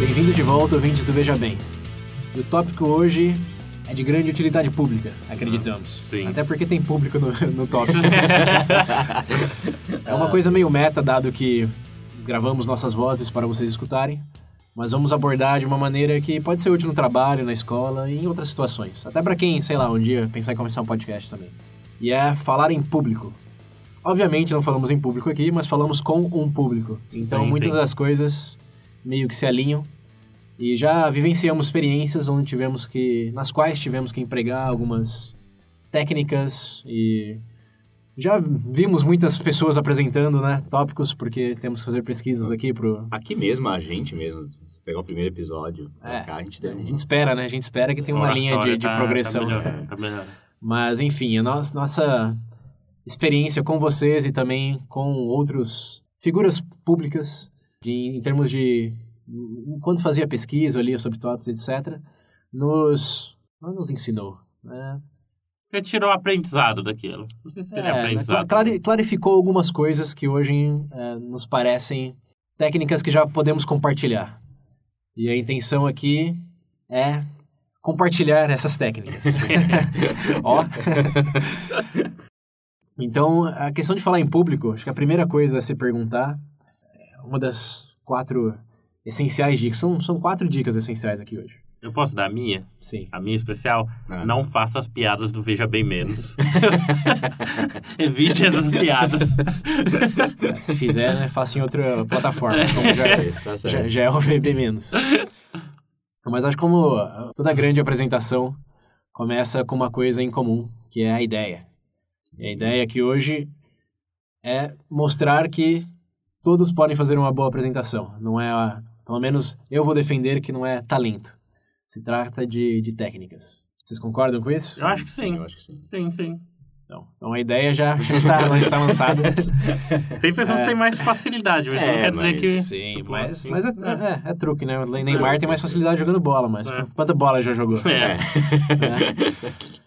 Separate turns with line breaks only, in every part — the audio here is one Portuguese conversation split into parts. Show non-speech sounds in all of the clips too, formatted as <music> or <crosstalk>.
Bem-vindo de volta, ouvintes do Veja Bem. E o tópico hoje é de grande utilidade pública, acreditamos.
Sim.
Até porque tem público no, <laughs> no tópico. <laughs> é uma coisa meio meta, dado que gravamos nossas vozes para vocês escutarem, mas vamos abordar de uma maneira que pode ser útil no trabalho, na escola e em outras situações. Até para quem, sei lá, um dia pensar em começar um podcast também. E é falar em público. Obviamente não falamos em público aqui, mas falamos com um público. Então
Sim,
muitas
sim.
das coisas meio que se alinham. E já vivenciamos experiências onde tivemos que, nas quais tivemos que empregar algumas técnicas e já vimos muitas pessoas apresentando, né, tópicos porque temos que fazer pesquisas aqui pro
Aqui mesmo, a gente mesmo, se pegar o primeiro episódio,
É,
cá, a gente
a
tem
gente espera, né? A gente espera que tenha uma linha de, de
tá-
progressão.
Tá melhorando, tá melhorando.
Mas, enfim, a nossa, nossa experiência com vocês e também com outros figuras públicas, de, em termos de. Enquanto fazia pesquisa, lia sobre tópicos, etc., nos, nos ensinou. Né?
Você tirou aprendizado daquilo. Não sei se seria
É, né,
aprendizado.
clari- clarificou algumas coisas que hoje é, nos parecem técnicas que já podemos compartilhar. E a intenção aqui é compartilhar essas técnicas. <laughs> Ó. Então, a questão de falar em público, acho que a primeira coisa a se perguntar, uma das quatro essenciais dicas, são, são quatro dicas essenciais aqui hoje.
Eu posso dar a minha?
Sim.
A minha especial?
Ah.
Não faça as piadas do Veja Bem Menos. <laughs> Evite essas piadas.
Se fizer, né, faça em outra plataforma, como já, <laughs>
Tá certo.
já, já é o VB menos. Mas acho que como toda grande apresentação começa com uma coisa em comum, que é a ideia. E a ideia aqui hoje é mostrar que todos podem fazer uma boa apresentação. Não é, a- pelo menos eu vou defender que não é talento. Se trata de, de técnicas. Vocês concordam com isso?
Eu acho que sim.
Eu acho que sim.
Sim, sim.
Então, então a ideia já, já está, já está lançada. <laughs>
Tem pessoas que têm mais facilidade, mas
É,
não quer dizer
mas
que...
Sim,
Tipo,
mas,
assim,
mas é, é, é truque, né? O Neymar tem mais facilidade jogando bola, mas
É.
quanta bola já jogou?
É. <laughs>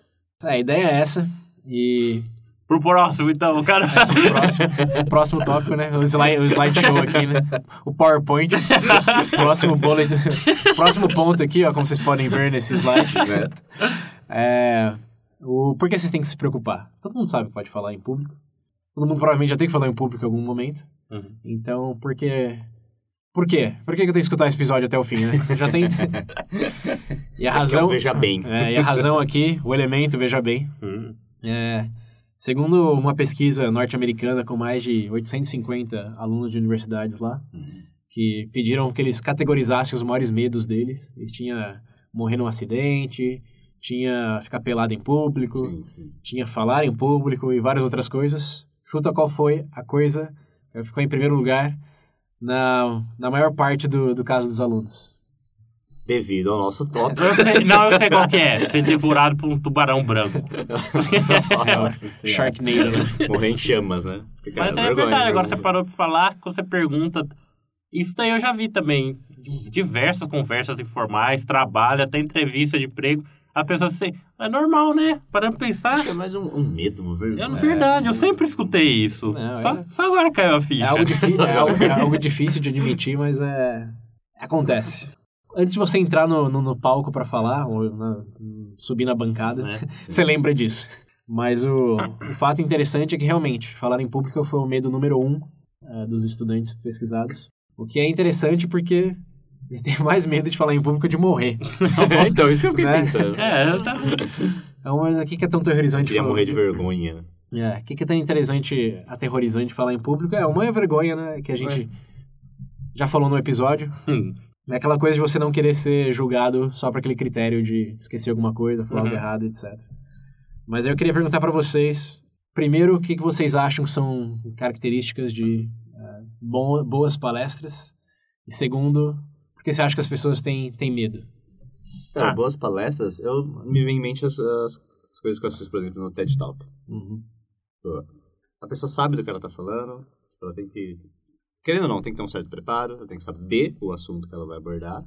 É, a ideia é essa. E
Pro próximo, então, cara.
o próximo, o próximo tópico, né? O slide, o slideshow aqui, né? O PowerPoint. próximo bullet. próximo ponto aqui, ó, como vocês podem ver nesse slide.
Né?
É. O, por que vocês têm que se preocupar? Todo mundo sabe que pode falar em público. Todo mundo provavelmente já tem que falar em público em algum momento.
Uhum.
Então, por que. Por quê? Por que eu tenho que escutar esse episódio até o fim, né? Já tem. <laughs> E a razão.
Veja Bem.
É, e a razão aqui, o elemento, veja bem.
Hum.
É, segundo uma pesquisa norte-americana com mais de 850 alunos de universidades lá, que pediram que eles categorizassem os maiores medos deles. Eles tinha morrer num acidente, tinha ficar pelado em público,
Sim, sim.
tinha falar em público e várias outras coisas. Chuta qual foi a coisa que ficou em primeiro lugar na, na maior parte do, do caso dos alunos.
Devido ao nosso tópico.
Eu sei, não, eu sei qual que é. Ser devorado por um tubarão branco. <laughs>
Nossa. <laughs>
Sharknado. né?
Morrer em chamas, né? Cara,
Mas é
vergonha,
verdade, agora
vergonha.
você parou pra falar, quando você pergunta. Isso daí eu já vi também. Diversas conversas informais, trabalho, até entrevista de emprego. A pessoa assim, é normal, né? Parando pra pensar.
É mais um, um medo, uma vergonha.
É verdade, eu sempre escutei isso.
Não,
só,
é-
só agora caiu a ficha.
É algo, é, <laughs> algo, é algo difícil de admitir, mas é. Acontece. Antes de você entrar no, no, no palco pra falar, ou na- subir na bancada,
É. <laughs>
você lembra disso. Mas o, o fato interessante é que realmente, falar em público foi o medo número um eh, dos estudantes pesquisados. O que é interessante porque eles têm <laughs> mais medo de falar em público de morrer. <laughs>
então, isso que eu fiquei
Né?
pensando.
É, eu tava...
Então, mas o que é tão aterrorizante?
Queria
falar-
morrer de vergonha.
É, o que, é tão interessante, aterrorizante falar em público? É, uma é vergonha, né? Que a gente já falou no episódio.
Hum,
É aquela coisa de você não querer ser julgado só por aquele critério de esquecer alguma coisa, falar
Uhum.
algo errado, etc. Mas aí eu queria perguntar pra vocês, primeiro, o que, que vocês acham que são características de, bom, boas palestras? E segundo, por que você acha que as pessoas têm, têm medo?
Cara,
Ah.
boas palestras, eu me vem em mente as, as, as coisas que eu assisto, por exemplo, no TED Talk.
Uhum.
Pô, A pessoa sabe do que ela tá falando, ela tem que... Querendo ou não, tem que ter um certo preparo, tem que saber o assunto que ela vai abordar.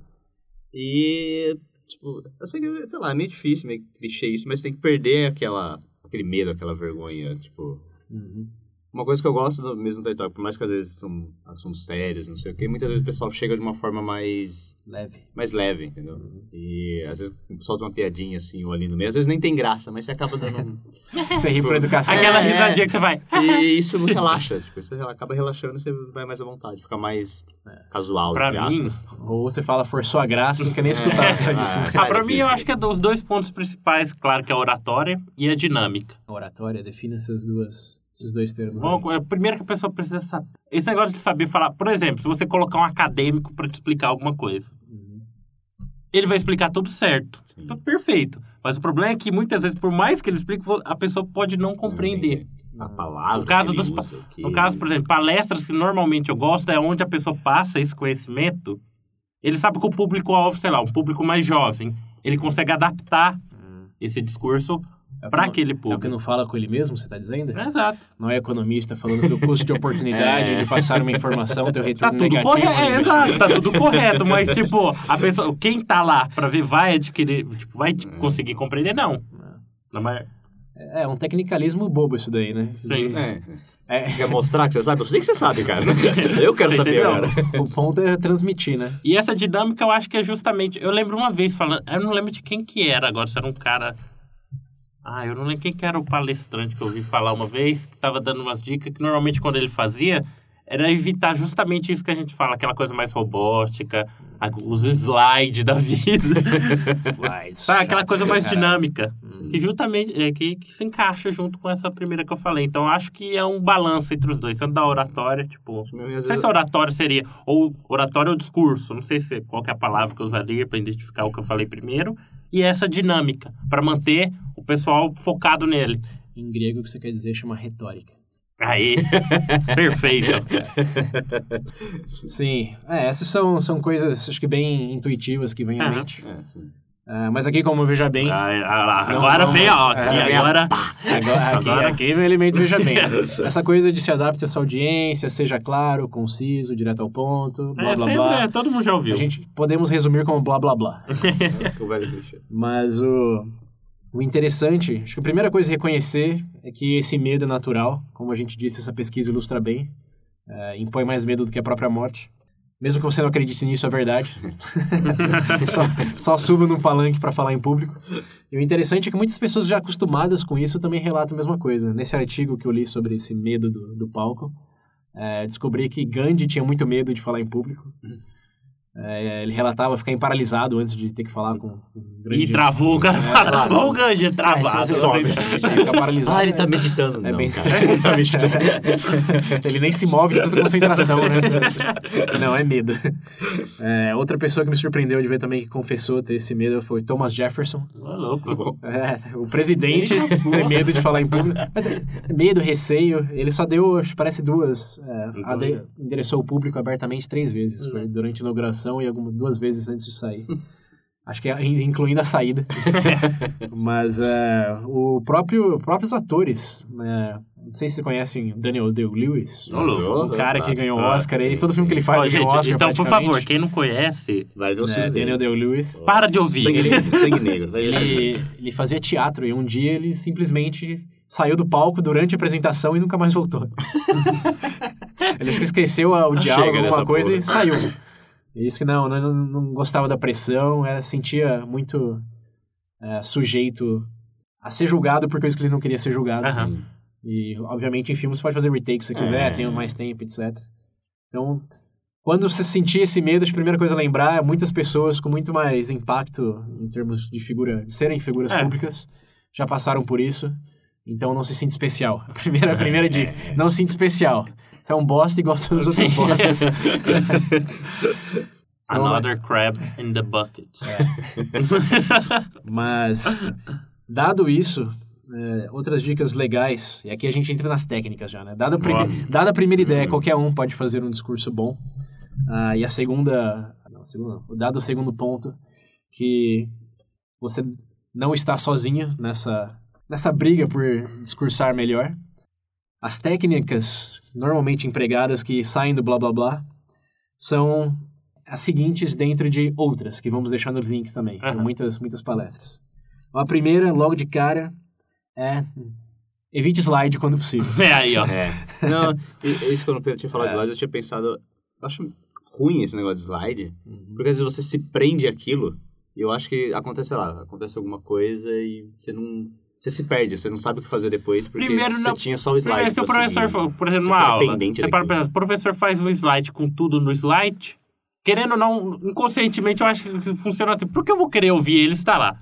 E, tipo, eu sei que, sei lá, é meio difícil, meio clichê isso, mas tem que perder aquela, aquele medo, aquela vergonha, tipo...
Uhum.
Uma coisa que eu gosto do mesmo TED Talk, por mais que às vezes são assuntos sérios, não sei o quê, muitas vezes o pessoal chega de uma forma mais
Leve.
mais leve, entendeu? E às vezes solta uma piadinha assim, ou ali no meio. Às vezes nem tem graça, mas você acaba dando um... <laughs>
Você ri por educação.
Aquela
É.
risadinha que você vai.
E isso não relaxa. Tipo, você acaba relaxando e você vai mais à vontade. Fica mais casual,
Pra
entre
mim,
aspas.
Ou você fala, forçou a graça, não quer nem escutar.
É. Ah,
Ah, pra mim, eu acho que é dos dois pontos principais, claro, que é a oratória e a dinâmica.
Oratória, define essas duas, esses dois termos.
Vamos- é, Primeiro que a pessoa precisa saber. Esse negócio de saber falar. Por exemplo, se você colocar um acadêmico pra te explicar alguma coisa,
Uhum.
ele vai explicar tudo certo.
Sim.
Tudo perfeito. Mas o problema é que muitas vezes, por mais que ele explique, a pessoa pode não compreender.
A palavra.
No caso,
que ele
dos,
usa, que-
no caso, por exemplo, palestras que normalmente eu gosto é onde a pessoa passa esse conhecimento. Ele sabe que o público-alvo, sei lá, um público mais jovem, ele consegue adaptar esse discurso
É
para aquele
É o que
público.
não fala com ele mesmo, você tá dizendo?
Exato.
Não é economista falando que o custo de <laughs> oportunidade
É.
de passar uma informação tem o
Tá
retorno
tudo
negativo.
correto, é, exato, tá tudo correto, mas tipo, a pessoa, quem tá lá pra ver vai adquirir, tipo, vai tipo, conseguir compreender, não. Não, mas-
É um tecnicalismo bobo isso daí, né?
Sim.
É.
é,
Você quer mostrar que você sabe? Eu sei que você sabe, cara. <laughs> Eu quero
Você
saber agora.
o ponto é transmitir, né?
E essa dinâmica eu acho que é justamente. Eu lembro uma vez falando. Eu não lembro de quem que era agora, se era um cara. Ah, eu não lembro quem que era o palestrante que eu ouvi falar uma vez, que tava dando umas dicas que normalmente quando ele fazia era evitar justamente isso que a gente fala, aquela coisa mais robótica, a- os slides da vida. <laughs>
Slides.
Sabe, aquela coisa mais dinâmica. Que justamente é, que, que se encaixa junto com essa primeira que eu falei. Então acho que é um balanço entre os dois. Tanto da oratória, tipo.
Às
Não sei se oratório seria. Ou oratório ou discurso. Não sei se qual que é a palavra que eu usaria para identificar o que eu falei primeiro. E essa dinâmica, para manter o pessoal focado nele.
Em grego, o que você quer dizer chama retórica.
Aí, <laughs> perfeito.
Sim, é, essas são, são coisas, acho que bem intuitivas que vêm à
Aham.
mente.
É,
Ah, mas aqui, como veja bem,
Ah, ah, lá,
Não
agora vem, ó.
é,
Aqui, agora.
Agora, <laughs> aqui,
Agora-
aqui vem o elemento, veja bem. <laughs> Essa coisa de se adapte à sua audiência, seja claro, conciso, direto ao ponto, blá
É,
blá
sempre,
blá.
é, todo mundo já ouviu.
A gente podemos resumir como blá blá blá. <laughs>
É.
Mas o, o interessante, acho que a primeira coisa a reconhecer é que esse medo é natural. Como a gente disse, essa pesquisa ilustra bem. É, impõe mais medo do que a própria morte. Mesmo que você não acredite nisso, é verdade. <laughs> só, só suba num palanque para falar em público. E o interessante é que muitas pessoas já acostumadas com isso também relatam a mesma coisa. Nesse artigo que eu li sobre esse medo do, do palco, é, descobri que Gandhi tinha muito medo de falar em público. É, ele relatava ficar paralisado antes de ter que falar com, com
E
grandes...
travou, o cara fala, travou o Gandhi, travado.
É,
sobe.
Sim, fica paralisado.
Ah, ele
é-
tá meditando.
É
não,
bem...
cara. <laughs>
ele nem se move de tanta concentração, né? Não, é medo. É, outra pessoa que me surpreendeu de ver também que confessou ter esse medo foi Thomas Jefferson.
Ô, louco.
É, o presidente <laughs> tem medo de falar em público. É, medo, receio. Ele só deu, acho que parece duas. É, ade- endereçou o público abertamente três vezes. Foi durante a inauguração e algumas, duas vezes antes de sair. <laughs> Acho que é, in- incluindo a saída. <laughs> Mas é, o próprio, próprios atores. né, não sei se vocês conhecem Daniel Day-Lewis. O cara que ganhou o
Ah,
Oscar.
sim,
aí, todo filme que ele faz
Ó,
ele o Oscar.
então, por favor, quem não conhece,
Vai ver os
É,
filmes
Daniel. Day-Lewis.
para de ouvir.
Sangue negro. Sangue negro.
Ele, ele fazia teatro e um dia ele simplesmente saiu do palco durante a apresentação e nunca mais voltou. <laughs> ele acho que esqueceu o diálogo, alguma coisa
porra.
e saiu. Ele disse que não, não, não gostava da pressão, era, sentia muito é, sujeito a ser julgado por coisas que ele não queria ser julgado.
Sim.
E, obviamente, em filmes você pode fazer retake se você quiser,
É.
tem mais tempo, etc. Então, quando você sentir esse medo, a primeira coisa a lembrar é muitas pessoas com muito mais impacto em termos de figura, de serem figuras
É.
públicas, já passaram por isso. Então, não se sinta especial. <laughs> A primeira, a primeira dica, não se sinta especial. É um bosta igual todos os outros bostas. <laughs>
Another crab in the bucket. <laughs>
Mas, dado isso, é, outras dicas legais, e aqui a gente entra nas técnicas já, né? Dada a, prime dada a primeira ideia,
Uhum.
qualquer um pode fazer um discurso bom. Ah, e a segunda, não, a segunda não, dado o segundo ponto, que você não está sozinho nessa, nessa briga por discursar melhor. As técnicas normalmente empregadas que saem do blá blá blá são as seguintes dentro de outras, que vamos deixar nos links também, em muitas, muitas palestras. A primeira, logo de cara, é evite slide quando possível. <laughs>
É aí, ó.
É. Não, e- isso quando o Pedro tinha falado
É.
de slide, eu tinha pensado. Eu acho ruim esse negócio de slide,
Uhum.
porque às vezes você se prende àquilo, e eu acho que acontece, sei lá, acontece alguma coisa e você não. Você se perde, você não sabe o que fazer depois, porque
Primeiro,
você
não-
tinha só o slide.
Primeiro, se o professor,
seguir.
por exemplo, numa aula,
dependente
você para o professor faz um slide com tudo no slide, querendo ou não, inconscientemente eu acho que funciona assim. Por que eu vou querer ouvir ele estar lá?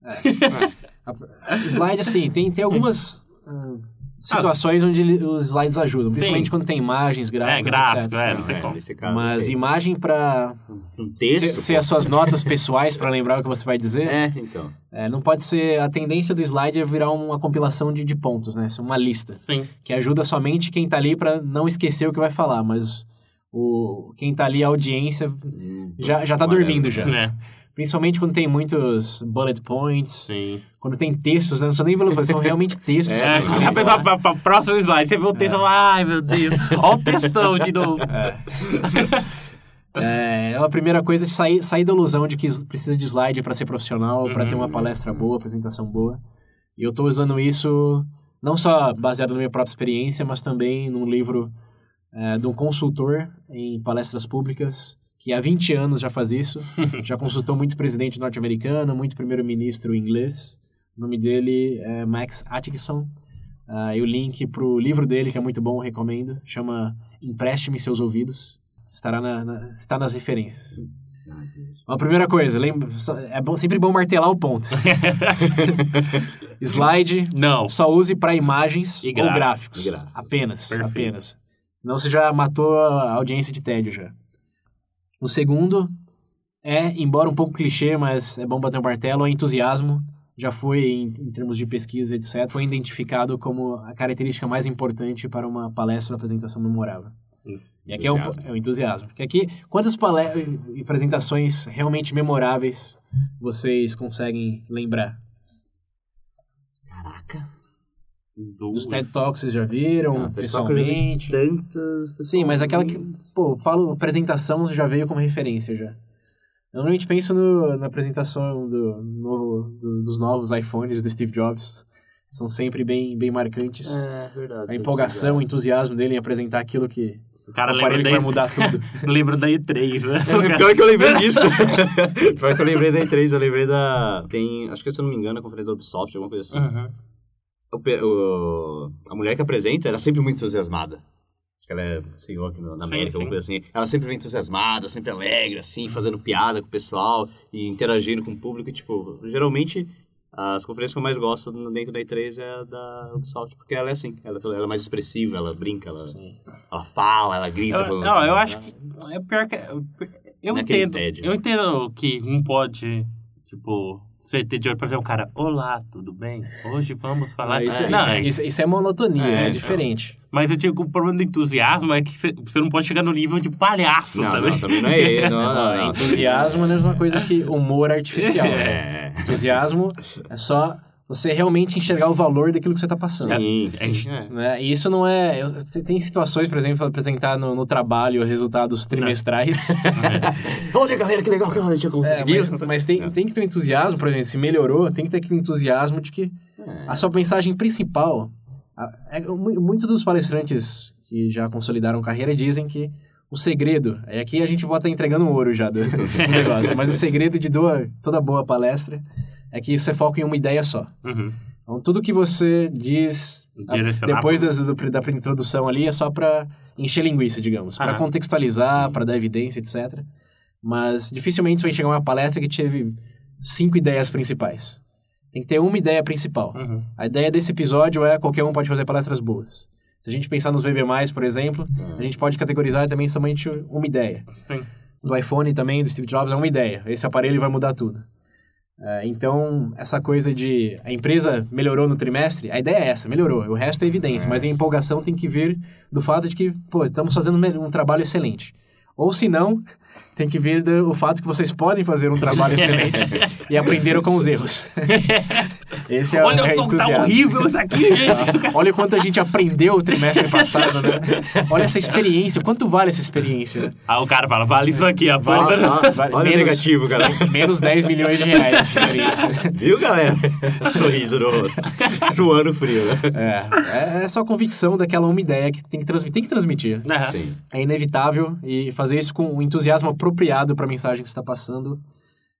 <laughs>
Slide, assim, tem, tem algumas ah, situações onde ele- os slides ajudam, principalmente
Sim.
quando tem imagens,
É,
gráficos,
gráfico,
etc.
é, não tem
é,
como.
nesse caso,
Mas
tem.
imagem para
um texto.
ser, ser as suas notas <laughs> pessoais para lembrar o que você vai dizer,
É, então.
é, não pode ser... A tendência do slide é virar uma compilação de, de pontos, né? Uma lista,
Sim.
que ajuda somente quem tá ali para não esquecer o que vai falar, mas o, quem tá ali, a audiência, já, já tá dormindo já.
É,
Principalmente quando tem muitos bullet points,
sim.
quando tem textos, né? não são nem bullet points, são realmente <laughs> textos.
É,
É, a pessoa pra, pra próximo slide, você vê o texto e fala, ai meu Deus, olha o textão de novo.
É, <laughs> a primeira coisa é sair, sair da ilusão de que precisa de slide para ser profissional, para ter
Uhum.
uma palestra boa, apresentação boa. E eu tô usando isso não só baseado na minha própria experiência, mas também num livro é, de um consultor em palestras públicas, que há 20 anos já faz isso. <laughs> já consultou muito presidente norte-americano, muito primeiro-ministro inglês. O nome dele é Max Atkinson. Ah, e o link pro livro dele, que é muito bom, recomendo. Chama Empreste-me Seus Ouvidos. Estará na, na- está nas referências. Uma primeira coisa, lembra, é bom, sempre bom martelar o ponto. <laughs> Slide,
Não.
só use para imagens
E
ou
gráficos.
gráficos. Apenas,
Perfeito.
apenas. Senão você já matou a audiência de tédio já. O segundo é, embora um pouco clichê, mas é bom bater um martelo, é entusiasmo. Já foi, em, em termos de pesquisa, etc., foi identificado como a característica mais importante para uma palestra ou apresentação memorável. E aqui é,
Entusiasmo.
é o entusiasmo. Porque aqui, quantas e apresentações realmente memoráveis vocês conseguem lembrar?
Caraca.
Dos TED Talks vocês já viram,
Ah, já vi
pessoalmente?
Tantas
Sim, mas aquela que, pô, falo, apresentação já veio como referência já. Eu normalmente penso no, na apresentação do novo, do- dos novos iPhones do Steve Jobs. São sempre bem, bem marcantes.
É, verdade.
A empolgação, o entusiasmo dele em apresentar aquilo que...
O cara
o
lembra
aparelho
da,
que vai mudar tudo. <laughs>
lembra da E3, né? <laughs>
É, pior que eu lembrei disso. <laughs> pior que eu lembrei da E3, eu lembrei da. Tem. Acho que se eu não me engano, a conferência da Ubisoft, alguma coisa assim.
Uhum.
O o- a mulher que apresenta, ela é sempre muito entusiasmada. Acho que ela é senhor aqui no- na
Sim,
América,
sim.
alguma coisa assim. Ela sempre vem entusiasmada, sempre alegre, assim, fazendo piada com o pessoal e interagindo com o público. E, tipo, geralmente, as conferências que eu mais gosto dentro da E3 é a da Ubisoft, porque ela é assim, ela, ela é mais expressiva, ela brinca, ela, ela fala, ela grita.
Eu, não, eu acho que é pior que. Eu
Não é
entendo.
tédio.
Eu entendo que um pode, tipo, ser tedioso, por exemplo, o cara, olá, tudo bem? Hoje vamos falar.
Isso,
não,
isso-
é-
isso- isso é monotonia,
É,
é,
então.
diferente.
mas eu digo, o problema do entusiasmo é que você- você não pode chegar no nível de palhaço
Não,
também.
não, também não é ele. <laughs> Não, não, não.
Entusiasmo é a mesma coisa que humor <laughs> artificial. né?
É.
Entusiasmo é só você realmente enxergar o valor daquilo que você está passando.
Sim,
É,
sim. é.
Né? E isso não é. eu- tem situações, por exemplo, apresentar no, no trabalho resultados trimestrais. <laughs>
Olha, galera, que legal que a gente
É,
conseguiu.
mas mas tem, tem que ter um entusiasmo, por exemplo, se melhorou, tem que ter aquele entusiasmo de que a sua mensagem principal. a- é, mu- muitos dos palestrantes que já consolidaram carreira dizem que o segredo. É aqui a gente bota entregando ouro já do, do <laughs> negócio, mas o segredo de doa, toda boa palestra é que você foca em uma ideia só.
Uhum.
Então, tudo que você diz a- depois das, do, da introdução ali é só para encher linguiça, digamos. para contextualizar, para dar evidência, etc. Mas dificilmente você vai chegar a uma palestra que teve cinco ideias principais. Tem que ter uma ideia principal.
Uhum.
A ideia desse episódio é qualquer um pode fazer palestras boas. Se a gente pensar nos VB+, por exemplo, a gente pode categorizar também somente uma ideia.
Sim.
Do iPhone também, do Steve Jobs, é uma ideia. Esse aparelho vai mudar tudo. É, então, essa coisa de a empresa melhorou no trimestre, a ideia é essa, melhorou. O resto é evidência, mas a empolgação tem que vir do fato de que, pô, estamos fazendo um trabalho excelente. Ou se não, tem que vir do, o fato que vocês podem fazer um trabalho <laughs> excelente e aprenderam com os erros. <laughs>
Esse é Olha, o som tá horrível isso aqui, <laughs> gente.
Olha quanto a gente aprendeu o trimestre passado, né? Olha essa experiência, quanto vale essa experiência?
Ah, o cara fala, vale isso aqui, a
vale, ah, vale, Olha menos, negativo, galera.
Menos 10 milhões de reais essa experiência.
Viu, galera? Sorriso no rosto. Suando frio, né?
É, é só convicção daquela uma ideia que tem que transmitir. Tem que transmitir.
Uhum. Sim.
É inevitável e fazer isso com um entusiasmo apropriado para a mensagem que está passando.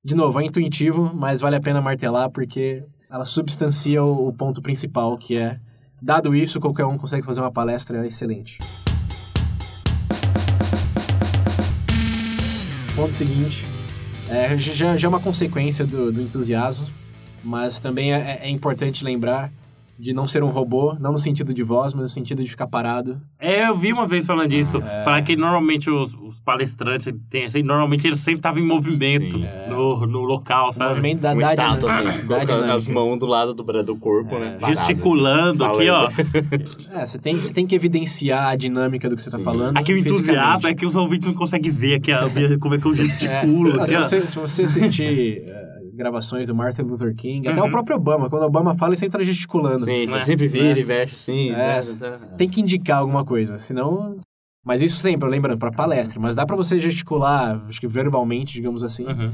De novo, é intuitivo, mas vale a pena martelar porque ela substancia o, ponto principal, que é, dado isso, qualquer um consegue fazer uma palestra excelente. Ponto seguinte, é, já, já é uma consequência do, do entusiasmo, mas também é, é importante lembrar de não ser um robô, não no sentido de voz, mas no sentido de ficar parado.
É, eu vi uma vez falando disso. É... Falar que normalmente os, os palestrantes, tem, assim, normalmente eles sempre estavam em movimento no, no local, sabe? O
movimento da,
um
da,
estátua, assim, colocando as mãos do lado do, do corpo, é. né?
Gesticulando aqui, ó. <laughs>
É, você tem, você tem que evidenciar a dinâmica do que você está falando.
Aqui o entusiasmo é que os ouvintes não conseguem ver aqui a, como é que eu <laughs> gesticulo.
É. Se, você, se você assistir gravações do Martin Luther King, uhum. até o uhum. próprio Obama. Quando o Obama fala, ele sempre tá gesticulando.
Sim, é? sempre vira é. e veste assim.
É, tem que indicar alguma coisa, senão... Mas isso sempre, lembrando, para palestra. Mas dá para você gesticular, acho que verbalmente, digamos assim, uhum.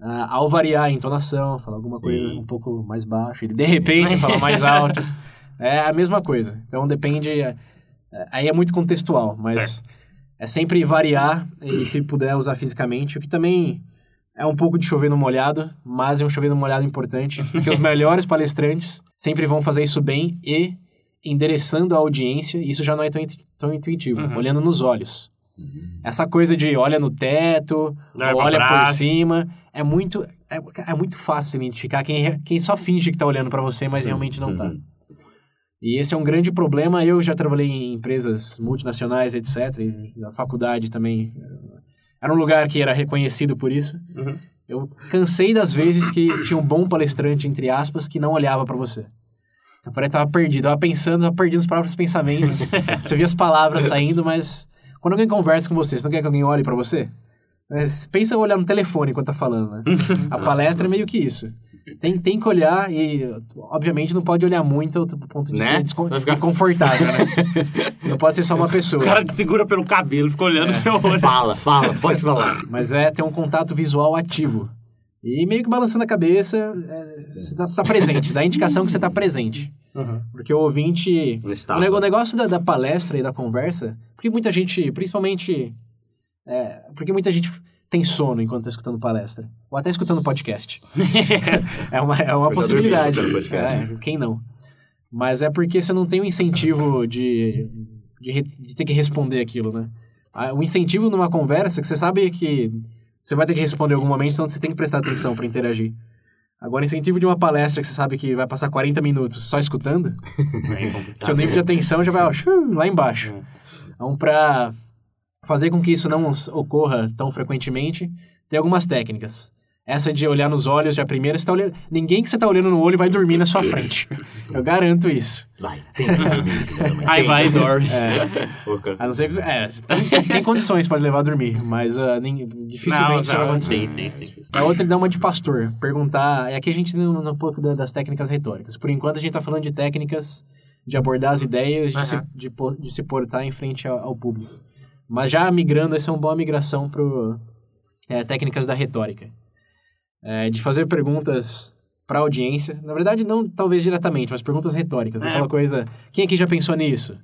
uh, ao variar a entonação, falar alguma Sim. coisa um pouco mais baixo, ele de repente fala mais alto. <laughs> É a mesma coisa. Então depende... É, aí é muito contextual, mas... Certo. É sempre variar e se puder usar fisicamente, o que também é um pouco de chover no molhado, mas é um chover no molhado importante, porque os <laughs> melhores palestrantes sempre vão fazer isso bem e endereçando a audiência, isso já não é tão, tão intuitivo, uhum. olhando nos olhos. Uhum. Essa coisa de olha no teto, olha por cima, é muito, é, é, muito fácil identificar quem, quem só finge que está olhando para você, mas realmente não está. Uhum. E esse é um grande problema. Eu já trabalhei em empresas multinacionais, etc. E na faculdade também era um lugar que era reconhecido por isso. Uhum. Eu cansei das vezes que tinha um bom palestrante, entre aspas, que não olhava para você. Então, parece que tava perdido. Tava pensando, tava perdido os próprios pensamentos. <laughs> você via as palavras saindo, mas... Quando alguém conversa com você, você não quer que alguém olhe para você? Mas pensa olhar no telefone enquanto tá falando, né? <laughs> A palestra é meio que isso. Tem, tem que olhar e, obviamente, não pode olhar muito ao ponto de né? ser desconfortável, né? <laughs> não pode ser só uma pessoa.
O cara te segura pelo cabelo, fica olhando o é. seu olho.
Fala, fala, pode falar.
Mas é ter um contato visual ativo. E meio que balançando a cabeça, é, você tá, tá, presente, dá indicação que você tá presente. Uhum. Porque o ouvinte... O negócio da, da, palestra e da conversa, porque muita gente, principalmente... É, porque muita gente tem sono enquanto está escutando palestra. Ou até escutando podcast. <laughs> é uma, é uma possibilidade. É, quem não? Mas é porque você não tem o um incentivo de, de, de, ter que responder aquilo, né? O incentivo numa conversa que você sabe que você vai ter que responder em algum momento, então você tem que prestar atenção para interagir. Agora, incentivo de uma palestra que você sabe que vai passar 40 minutos só escutando, <laughs> é seu nível de atenção já vai ó, lá embaixo. Então, para fazer com que isso não ocorra tão frequentemente, tem algumas técnicas. Essa de olhar nos olhos já primeiro, você tá olhando... ninguém que você tá olhando no olho vai dormir na sua frente. Eu garanto isso.
Vai, tem que dormir. <laughs>
Aí vai e dorme.
É, a não ser que, é, tem, tem condições para levar a dormir, mas uh, nem, dificilmente não, isso vai acontecer. Sim, sim, sim. A outra é dar uma de pastor, perguntar... É aqui a gente tem um, um pouco das técnicas retóricas. Por enquanto a gente tá falando de técnicas de abordar as ideias, de, se, de, de se portar em frente ao, ao público. Mas já migrando, essa é uma boa migração para é, técnicas da retórica. É, de fazer perguntas para a audiência. Na verdade, não talvez diretamente, mas perguntas retóricas. É. Aquela coisa, quem aqui já pensou nisso?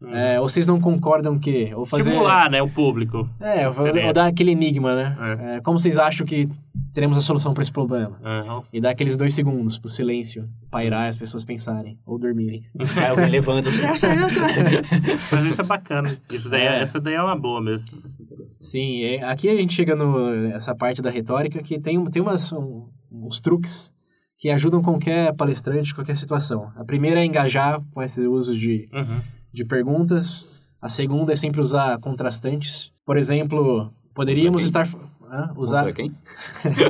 Hum. É, ou vocês não concordam que... Ou fazer,
Estimular, né, o público.
É, ou, ou dar aquele enigma, né? É. É, como vocês acham que teremos a solução para esse problema? Uhum. E dar aqueles dois segundos pro silêncio pairar e as pessoas pensarem ou dormirem. <laughs>
Aí alguém levanta assim... <laughs>
Mas isso é bacana. Isso daí, é. Essa daí é uma boa mesmo.
Sim, aqui a gente chega nessa parte da retórica que tem, tem umas, um, uns truques que ajudam qualquer palestrante, qualquer situação. A primeira é engajar com esses usos de... Uhum de perguntas. A segunda é sempre usar contrastantes. Por exemplo, poderíamos estar. hã? usar... <laughs>
Contra quem?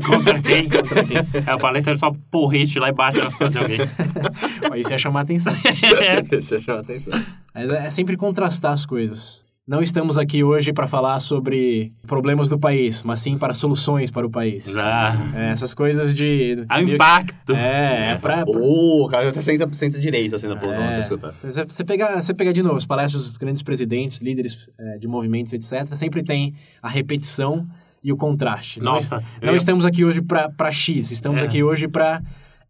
Contra quem? Contra quem? É, o palestrante só porrete lá e bate nas costas de alguém. <laughs>
Isso ia chamar atenção. <laughs>
Você chama atenção.
Mas É é sempre contrastar as coisas. Não estamos aqui hoje para falar sobre problemas do país, mas sim para soluções para o país.
Já.
É, essas coisas de...
Há um impacto.
É, é pra... pra-
Ô, o cara já senta, senta direito, assim, na poltrona pra
É,
escutar.
você, pegar, você pegar de novo as palestras dos grandes presidentes, líderes é, de movimentos, etc., sempre tem a repetição e o contraste. Não
Nossa,
es-
eu
Não, estamos aqui hoje para X, estamos
É.
aqui hoje para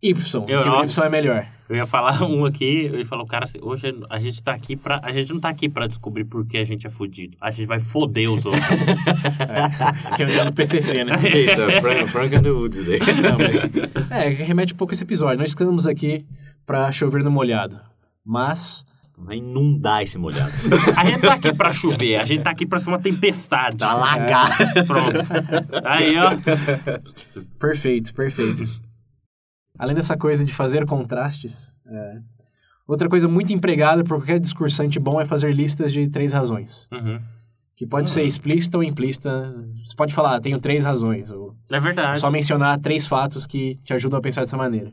Y,
Eu-
que o. Y é melhor.
Eu ia falar <laughs> um aqui, eu ia falar, o cara assim, hoje a gente tá aqui pra. A gente não tá aqui pra descobrir por que a gente é fudido. A gente vai foder os outros. <laughs>
Reunião do PCC, né? <laughs>
Isso, é Frank, Frank and the Woods daí.
Não, mas, é, remete um pouco a esse episódio. Nós estamos aqui para chover no molhado, mas
Vai inundar esse molhado.
A gente tá aqui pra chover, a gente tá aqui pra ser uma tempestade.
Tá lagado.
Pronto. Aí, ó.
Perfeito, perfeito. Além dessa coisa de fazer contrastes, é, outra coisa muito empregada por qualquer discursante bom é fazer listas de três razões.
Uhum.
Que pode ser explícita ou implícita. Você pode falar, "Ah, tenho três razões. Ou
É verdade.
só mencionar três fatos que te ajudam a pensar dessa maneira.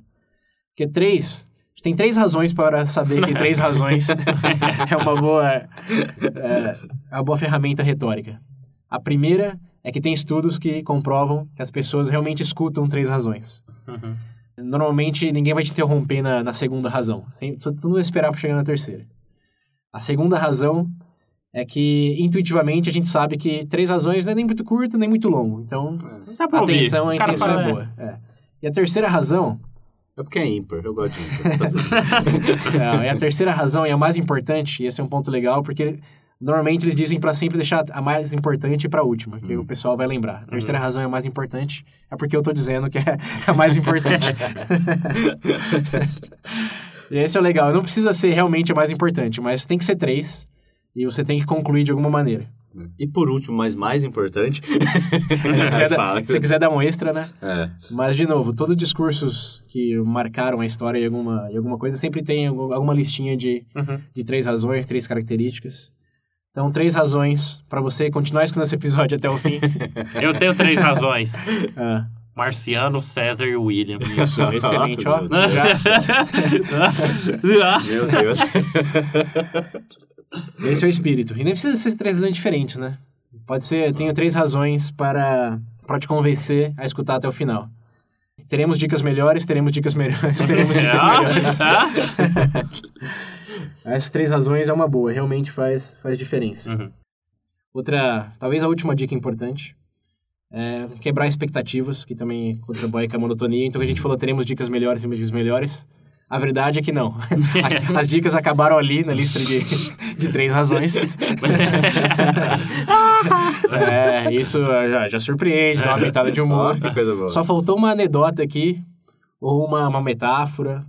Porque três. A gente tem três razões para saber que três razões <laughs> <laughs> é uma boa, é, é uma boa ferramenta retórica. A primeira é que tem estudos que comprovam que as pessoas realmente escutam três razões.
Uhum.
Normalmente ninguém vai te interromper na, na segunda razão. Só tu não vai esperar para chegar na terceira. A segunda razão é que intuitivamente a gente sabe que três razões não é nem muito curto nem muito longo. Então
pra
a atenção, a intenção
fala,
é boa. É. E a terceira razão,
É porque é ímpar, eu gosto de ímpar. <laughs> <laughs>
é, a terceira razão e a mais importante, e esse é um ponto legal, porque normalmente eles dizem para sempre deixar a mais importante para a última, que o pessoal vai lembrar. A terceira razão é a mais importante, é porque eu tô dizendo que é a mais <laughs> importante. e esse é o legal, não precisa ser realmente a mais importante, mas tem que ser três, e você tem que concluir de alguma maneira.
E por último, mas mais importante... <laughs>
Se quiser, <laughs> se quiser dar um extra, né?
É.
Mas, de novo, todos discursos que marcaram a história em alguma, em alguma coisa sempre tem algum- alguma listinha de,
Uhum.
de três razões, três características. Então, três razões para você continuar escutando esse episódio até o fim. <laughs>
Eu tenho três razões. <laughs>
Ah,
Marciano, César e William.
isso, <laughs> excelente, ó.
Meu
Já,
Meu Deus.
esse é o espírito. E nem precisa ser três razões diferentes, né? Pode ser, tenho três razões para, para te convencer a escutar até o final. Teremos dicas melhores, teremos dicas melhores, teremos dicas melhores. Essas três razões é uma boa, realmente faz, faz diferença.
Uhum.
Outra, talvez a última dica importante é quebrar expectativas, que também contribui com a monotonia. Então, a gente falou, teremos dicas melhores, teremos dicas melhores. A verdade é que não. <laughs> As, as dicas acabaram ali na lista de, de três razões. <laughs> é, isso já, já surpreende, dá uma pitada de humor. Só faltou uma anedota aqui, ou uma, uma metáfora.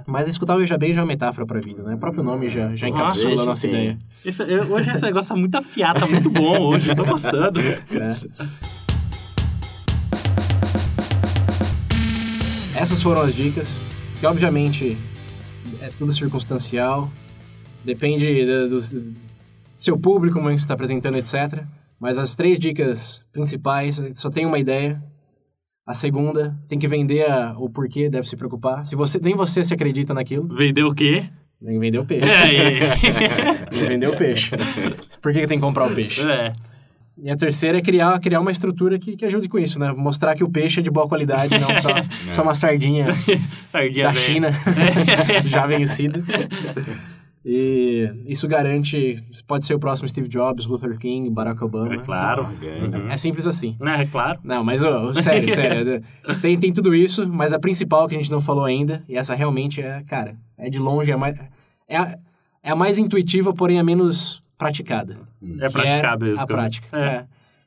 É.
Mas escutar o Veja Bem já é uma metáfora pra vida, né? O próprio nome já, já
Nossa,
encapsula a nossa ideia.
Esse- eu- hoje esse negócio tá muito afiado, tá muito bom hoje. Eu tô gostando.
né? <laughs> Essas foram as dicas, que obviamente é tudo circunstancial, depende do, do seu público, como é que você está apresentando, etc. Mas as três dicas principais, só tem uma ideia. A segunda, tem que vender a- o porquê, deve se preocupar. Se você nem você se acredita naquilo,
Vendeu o quê?
que vender o peixe.
É, <laughs>
que vender o peixe. Por que que tem que comprar o peixe?
é. é.
E a terceira é criar, criar uma estrutura que, que ajude com isso, né? Mostrar que o peixe é de boa qualidade, não só, <laughs> só uma sardinha <laughs>
Sardinha
da
velha.
China já vencida. E isso garante, pode ser o próximo Steve Jobs, Luther King, Barack Obama.
É claro.
Uhum.
É simples assim.
É, claro.
Não, mas, ô, sério, <laughs> sério. tem, tem tudo isso, mas a principal que a gente não falou ainda, e essa realmente é, cara, é de longe a mais... É a, é a mais intuitiva, porém a menos praticada.
É
que
praticar
é
mesmo.
a prática.
É.
É.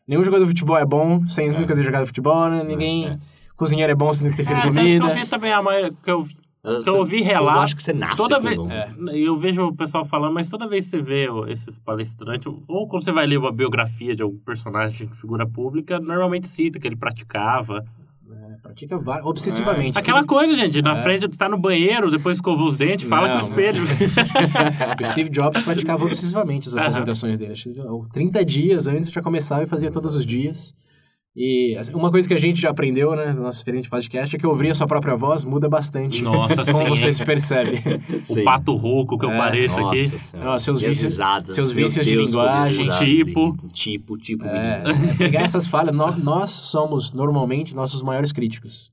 Nenhum jogador de futebol é bom sem nunca ter jogado futebol, né? Ninguém...
É.
Cozinheiro é bom sem nunca ter feito
É,
comida.
eu vi também a maioria que eu, que eu ouvi
Eu
relato.
acho que você nasce
Toda vez.
É.
eu vejo o pessoal falando, mas toda vez que você vê esses palestrantes, ou quando você vai ler uma biografia de algum personagem, figura pública, normalmente cita que ele praticava.
É, pratica va- obsessivamente.
Aquela coisa, gente, na
É.
frente, tá no banheiro, depois escovou os dentes, fala
Não,
com o espelho. <laughs>
O Steve Jobs praticava obsessivamente as apresentações dele. Acho que, ó, 30 dias antes já começava e fazia todos os dias. E assim, uma coisa que a gente já aprendeu, né, no nosso experiente podcast, é que ouvir a sua própria voz muda bastante.
Nossa, <laughs>
Como
sim.
você se percebe. <laughs>
O
Sim.
pato rouco que eu
É,
pareço aqui.
Nossa senhora.
Não, seus vícios-
risadas,
seus vícios de linguagem,
tipo.
Tipo, tipo.
É, é pegar essas falhas. No- nós somos, normalmente, nossos maiores críticos.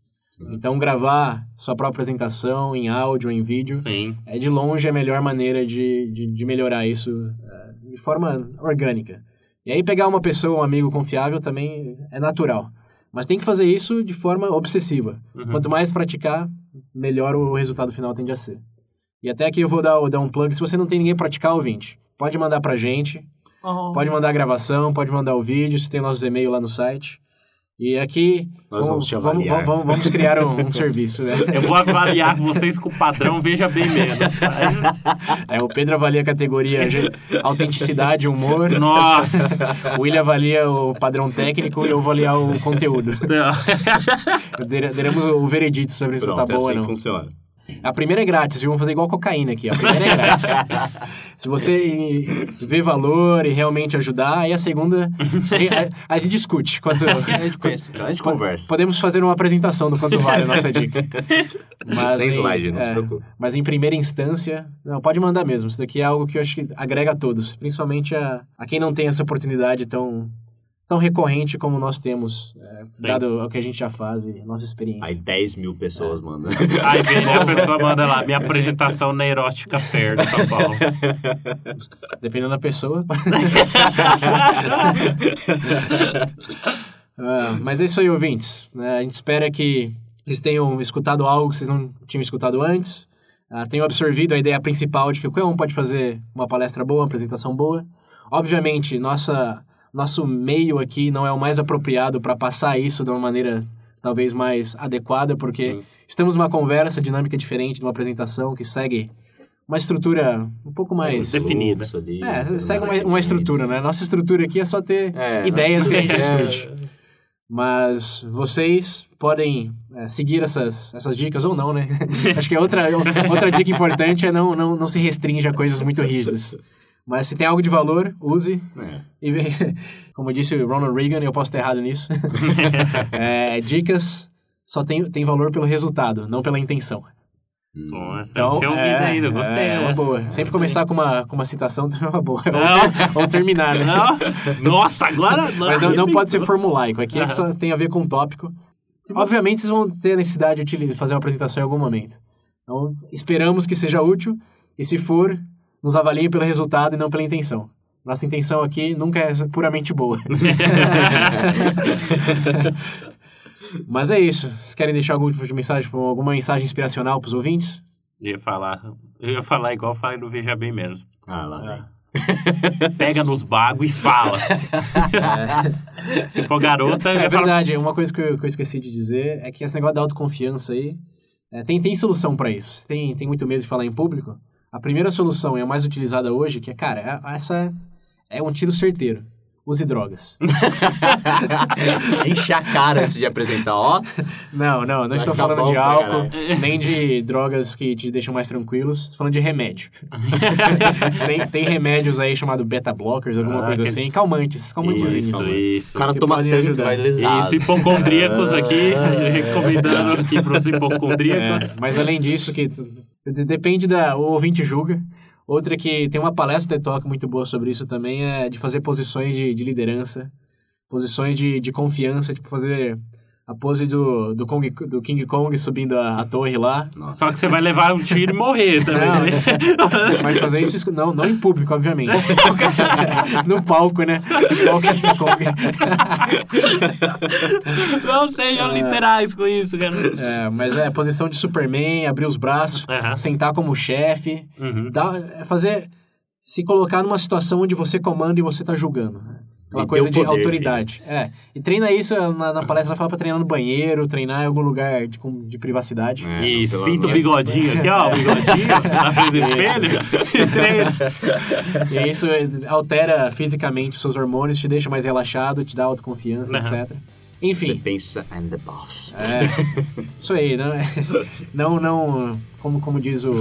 Então, gravar sua própria apresentação em áudio ou em vídeo
Sim.
é de longe a melhor maneira de, de, de melhorar isso é, de forma orgânica. E aí pegar uma pessoa, um amigo confiável também é natural. Mas tem que fazer isso de forma obsessiva.
Uhum.
Quanto mais praticar, melhor o resultado final tende a ser. E até aqui eu vou dar, dar um plug. Se você não tem ninguém pra praticar, ouvinte, pode mandar pra gente. Pode mandar a gravação, pode mandar o vídeo, você tem nossos e-mails lá no site. E aqui
Nós vamos te
vamos,
avaliar.
vamos, vamos criar um, um serviço, né?
Eu vou avaliar vocês com o padrão Veja Bem Menos.
É, o Pedro avalia a categoria autenticidade, humor.
Nossa!
O William avalia o padrão técnico e eu vou avaliar o conteúdo. Deremos o veredito sobre se
Pronto,
tá
é
bom ou
assim que
não.
funciona.
A primeira é grátis, viu? Vamos fazer igual cocaína aqui. A primeira é grátis. <laughs> Se você vê valor e realmente ajudar, aí a segunda <laughs> a, a gente discute quanto.
A gente, pensa, a gente conversa.
Podemos fazer uma apresentação do quanto vale a nossa dica. <laughs> Mas
Sem
em-
slide, não se
é,
preocupe.
Mas em primeira instância, não, pode mandar mesmo. Isso daqui é algo que eu acho que agrega a todos, principalmente a, a quem não tem essa oportunidade tão, tão recorrente como nós temos, é, dado o que a gente já faz e nossa experiência.
Aí 10 mil pessoas mandam. <laughs>
Aí vem a pessoa manda lá, minha apresentação na Erótica Fair de São Paulo. <laughs>
Dependendo da pessoa. <laughs> Ah, mas é isso aí, ouvintes. né? a gente espera que vocês tenham escutado algo que vocês não tinham escutado antes. tenham absorvido a ideia principal de que qualquer um pode fazer uma palestra boa, uma apresentação boa. Obviamente, nossa, nosso meio aqui não é o mais apropriado para passar isso de uma maneira talvez mais adequada, porque
Sim.
estamos numa conversa dinâmica diferente de uma apresentação que segue uma estrutura um pouco mais...
Definida.
Ali,
É, segue uma, uma estrutura, né? Nossa estrutura aqui é só ter
É,
ideias que a gente
é.
discute. Mas vocês podem é, seguir essas, essas dicas ou não, né? <laughs> Acho que outra, outra dica importante é não, não, não se restringe a coisas muito rígidas. Mas se tem algo de valor, use.
É.
E, <laughs> como disse o Ronald Reagan, eu posso estar errado nisso. <laughs> É, dicas só tem, tem valor pelo resultado, não pela intenção.
Bom,
Então,
ouvido
é,
ainda, gostei.
É,
né?
uma boa. Sempre começar com uma, com uma citação <laughs> é uma boa. Ou,
Não.
ter- ou terminar, né?
Não? Nossa, agora...
Mas não, não pode ser formulaico. Aqui é que só tem a ver com o tópico. Obviamente, vocês vão ter a necessidade de fazer uma apresentação em algum momento. Então, esperamos que seja útil. E se for, nos avaliem pelo resultado e não pela intenção. Nossa intenção aqui nunca é puramente boa. <laughs> Mas é isso. Vocês querem deixar algum tipo de mensagem, alguma mensagem inspiracional para os ouvintes?
Eu ia falar... Eu ia falar igual eu falei no Veja Bem Menos.
Ah, lá vem.
Pega nos bagos e fala. <laughs> Se for garota,
É verdade, uma coisa que eu, que eu esqueci de dizer é que esse negócio da autoconfiança aí, é, tem, tem solução pra isso. Você tem, tem muito medo de falar em público? A primeira solução e a mais utilizada hoje, que é, cara, é- essa é um tiro certeiro. Use drogas. <laughs>
Enche a cara antes de apresentar, ó.
Não, não, não
Vai
estou falando de álcool, nem de drogas que te deixam mais tranquilos. Estou falando de remédio. <laughs> tem, tem remédios aí chamado beta blockers, alguma
Ah,
coisa
que-
assim. Calmantes, calmantezinhos.
Isso, isso.
O cara toma tanto,
ajudar.
vai lesar.
Isso, hipocondríacos aqui, recomendando aqui para os hipocondríacos.
É, mas além disso, que depende da. O ouvinte julga. Outra que tem uma palestra TED Talk muito boa sobre isso também é de fazer posições de, de liderança, posições de, de confiança, tipo fazer a pose do, do, Kong, do King Kong subindo a, a torre lá.
Nossa.
Só que você vai levar um tiro e morrer também.
Não,
né? <laughs>
Mas fazer isso não, não em público, obviamente. <laughs> no palco, né? Igual o King Kong. <laughs>
Não sejam literais com isso, cara.
É, mas é posição de Superman, abrir os braços, sentar como chefe.
Uhum.
Dá, é fazer. Se colocar numa situação onde você comanda e você tá julgando.
E
coisa de
poder,
autoridade. É. E treina isso na, na palestra, ela fala pra treinar no banheiro, treinar em algum lugar de, com- de privacidade.
É,
Isso,
não,
pinta o bigodinho aqui, ó, o bigodinho <laughs> na frente do espelho. e treina.
E isso é, altera fisicamente os seus hormônios, te deixa mais relaxado, te dá autoconfiança,
Aham.
etc.
Você
Enfim,
pensa, I'm the boss.
é, isso aí, não, é- não, não, como, como diz o...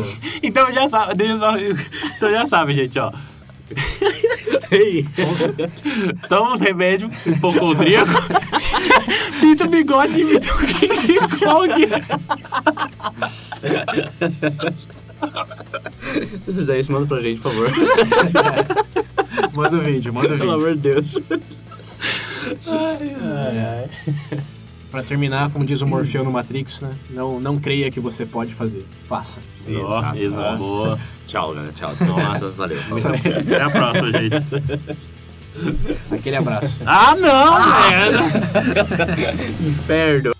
Então já sabe, deixa eu só- então já sabe, gente, ó. <laughs>
Ei,
Toma uns remédios hipocondríaco. <laughs> Pinta o bigode e imita o King Kong.
se fizer isso, manda pra gente, por favor.
Manda o vídeo, manda o
Pelo
vídeo.
amor de Deus.
Pra terminar, como diz o Morfeu no Matrix, né? Não, não creia que você pode fazer. Faça.
Ó, exato. Boa.
Tchau, né? Tchau. Nossa, <laughs> valeu.
Até a próxima, gente.
Aquele abraço.
Ah, não, velho! <laughs>
Inferno.